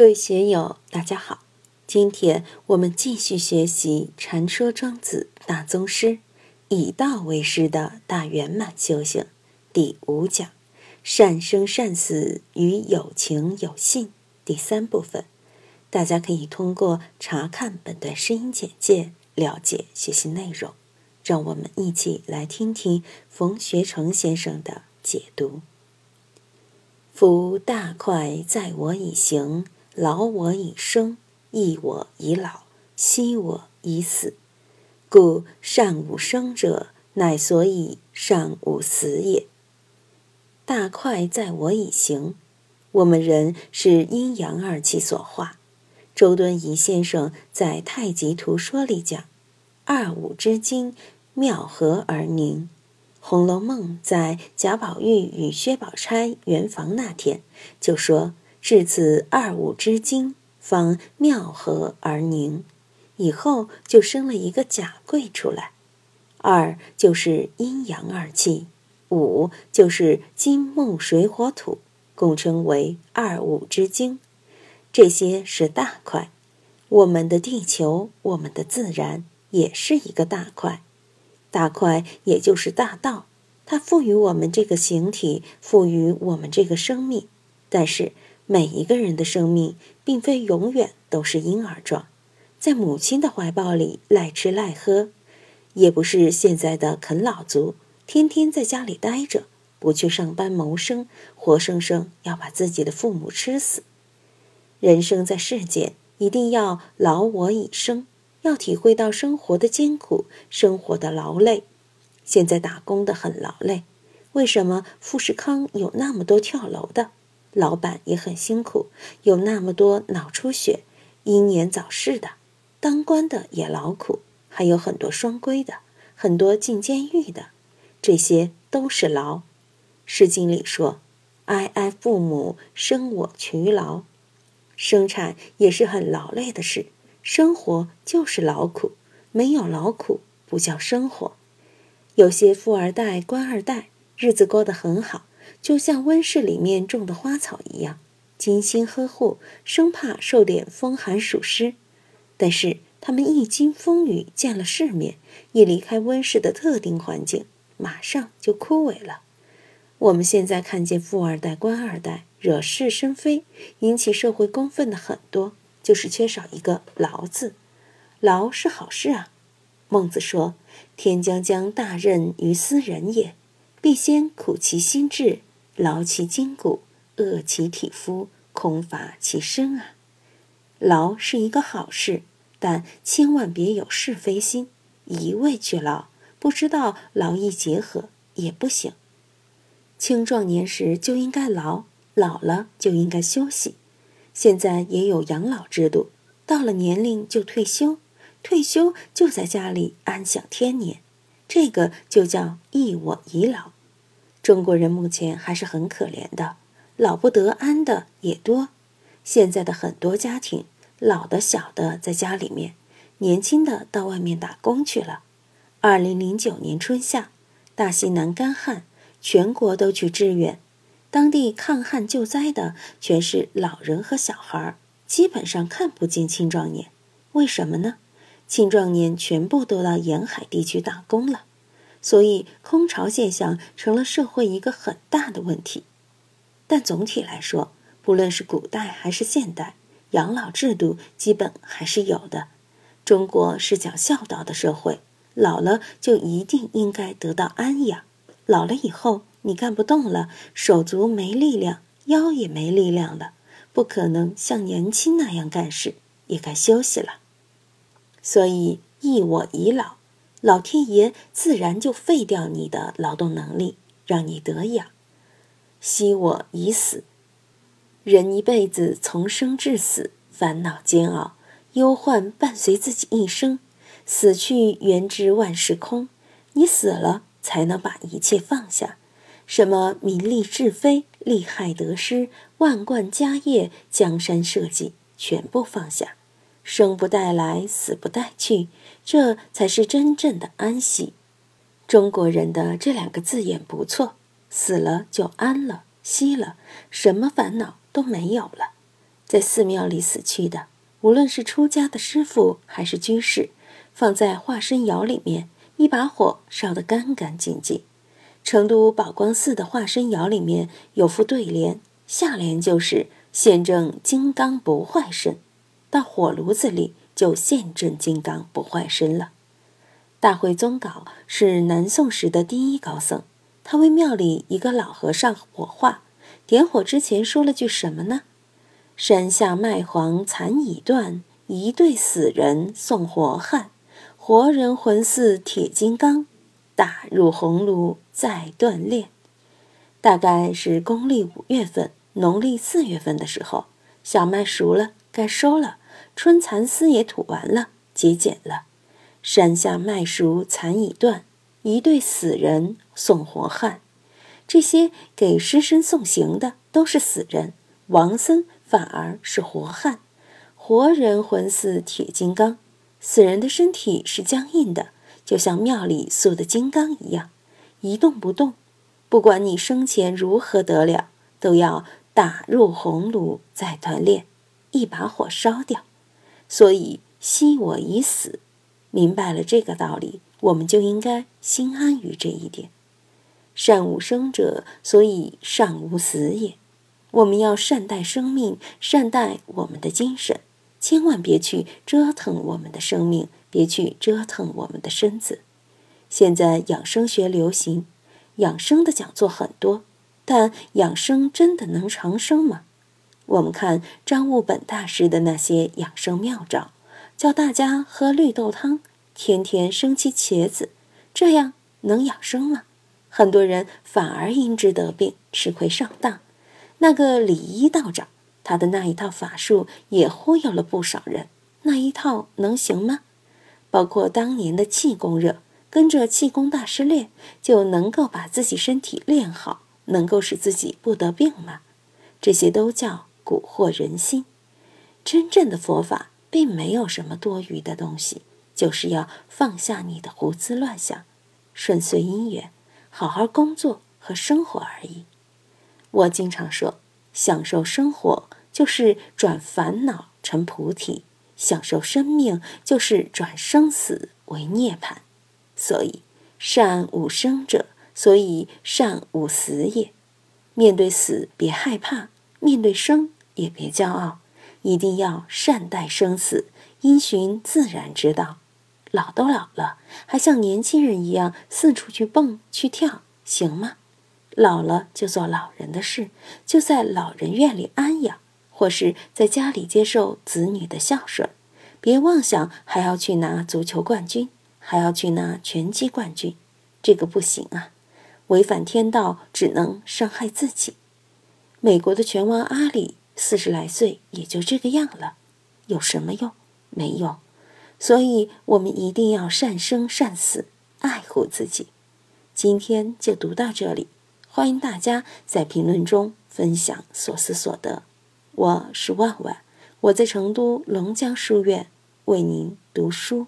各位学友，大家好！今天我们继续学习《禅说庄子大宗师，以道为师的大圆满修行》第五讲“善生善死与有情有信”第三部分。大家可以通过查看本段声音简介了解学习内容。让我们一起来听听冯学成先生的解读。夫大快在我以行。劳我以生，益我以老，息我以死。故善无生者，乃所以善无死也。大快在我以行。我们人是阴阳二气所化。周敦颐先生在《太极图说》里讲：“二五之精，妙合而凝。”《红楼梦》在贾宝玉与薛宝钗圆房那天就说。至此，二五之精方妙合而凝，以后就生了一个甲贵出来。二就是阴阳二气，五就是金木水火土，共称为二五之精。这些是大块。我们的地球，我们的自然，也是一个大块。大块也就是大道，它赋予我们这个形体，赋予我们这个生命，但是。每一个人的生命，并非永远都是婴儿状，在母亲的怀抱里赖吃赖喝，也不是现在的啃老族，天天在家里待着，不去上班谋生，活生生要把自己的父母吃死。人生在世间，一定要劳我以生，要体会到生活的艰苦，生活的劳累。现在打工的很劳累，为什么富士康有那么多跳楼的？老板也很辛苦，有那么多脑出血、英年早逝的；当官的也劳苦，还有很多双规的，很多进监狱的，这些都是劳。《诗经》里说：“哀哀父母，生我劬劳。”生产也是很劳累的事，生活就是劳苦，没有劳苦不叫生活。有些富二代、官二代，日子过得很好。就像温室里面种的花草一样，精心呵护，生怕受点风寒暑湿。但是他们一经风雨，见了世面，一离开温室的特定环境，马上就枯萎了。我们现在看见富二代、官二代惹是生非，引起社会公愤的很多，就是缺少一个“劳”字。劳是好事啊。孟子说：“天将降大任于斯人也，必先苦其心志。”劳其筋骨，饿其体肤，空乏其身啊！劳是一个好事，但千万别有是非心，一味去劳，不知道劳逸结合也不行。青壮年时就应该劳，老了就应该休息。现在也有养老制度，到了年龄就退休，退休就在家里安享天年，这个就叫益我以老。中国人目前还是很可怜的，老不得安的也多。现在的很多家庭，老的小的在家里面，年轻的到外面打工去了。二零零九年春夏，大西南干旱，全国都去支援，当地抗旱救灾的全是老人和小孩，基本上看不见青壮年。为什么呢？青壮年全部都到沿海地区打工了。所以，空巢现象成了社会一个很大的问题。但总体来说，不论是古代还是现代，养老制度基本还是有的。中国是讲孝道的社会，老了就一定应该得到安养。老了以后，你干不动了，手足没力量，腰也没力量了，不可能像年轻那样干事，也该休息了。所以，一我已老。老天爷自然就废掉你的劳动能力，让你得养，惜我已死。人一辈子从生至死，烦恼煎熬，忧患伴随自己一生。死去原知万事空，你死了才能把一切放下。什么名利是非、利害得失、万贯家业、江山社稷，全部放下。生不带来，死不带去，这才是真正的安息。中国人的这两个字眼不错，死了就安了，息了，什么烦恼都没有了。在寺庙里死去的，无论是出家的师傅还是居士，放在化身窑里面，一把火烧得干干净净。成都宝光寺的化身窑里面有副对联，下联就是“现证金刚不坏身”，到火炉子里就现证金刚不坏身了。大慧宗杲是南宋时的第一高僧，他为庙里一个老和尚火化，点火之前说了句什么呢？山下麦黄残已断，一对死人送活汉。活人魂似铁金刚，打入红炉再锻炼。大概是公历五月份，农历四月份的时候，小麦熟了，该收了，春蚕丝也吐完了，节俭了。山下麦熟蚕已断，一对死人送活汉。这些给尸身送行的都是死人，王僧。反而是活汉，活人魂似铁金刚，死人的身体是僵硬的，就像庙里塑的金刚一样，一动不动。不管你生前如何得了，都要打入红炉再锻炼，一把火烧掉。所以惜我已死，明白了这个道理，我们就应该心安于这一点。善无生者，所以善无死也。我们要善待生命，善待我们的精神，千万别去折腾我们的生命，别去折腾我们的身子。现在养生学流行，养生的讲座很多，但养生真的能长生吗？我们看张悟本大师的那些养生妙招，教大家喝绿豆汤，天天生吃茄子，这样能养生吗？很多人反而因之得病，吃亏上当。那个李一道长，他的那一套法术也忽悠了不少人。那一套能行吗？包括当年的气功热，跟着气功大师练，就能够把自己身体练好，能够使自己不得病吗？这些都叫蛊惑人心。真正的佛法并没有什么多余的东西，就是要放下你的胡思乱想，顺遂因缘，好好工作和生活而已。我经常说，享受生活就是转烦恼成菩提，享受生命就是转生死为涅槃。所以，善无生者，所以善无死也。面对死别害怕，面对生也别骄傲，一定要善待生死，因循自然之道。老都老了，还像年轻人一样四处去蹦去跳，行吗？老了就做老人的事，就在老人院里安养，或是在家里接受子女的孝顺。别妄想还要去拿足球冠军，还要去拿拳击冠军，这个不行啊！违反天道，只能伤害自己。美国的拳王阿里四十来岁也就这个样了，有什么用？没用。所以我们一定要善生善死，爱护自己。今天就读到这里。欢迎大家在评论中分享所思所得。我是万万，我在成都龙江书院为您读书。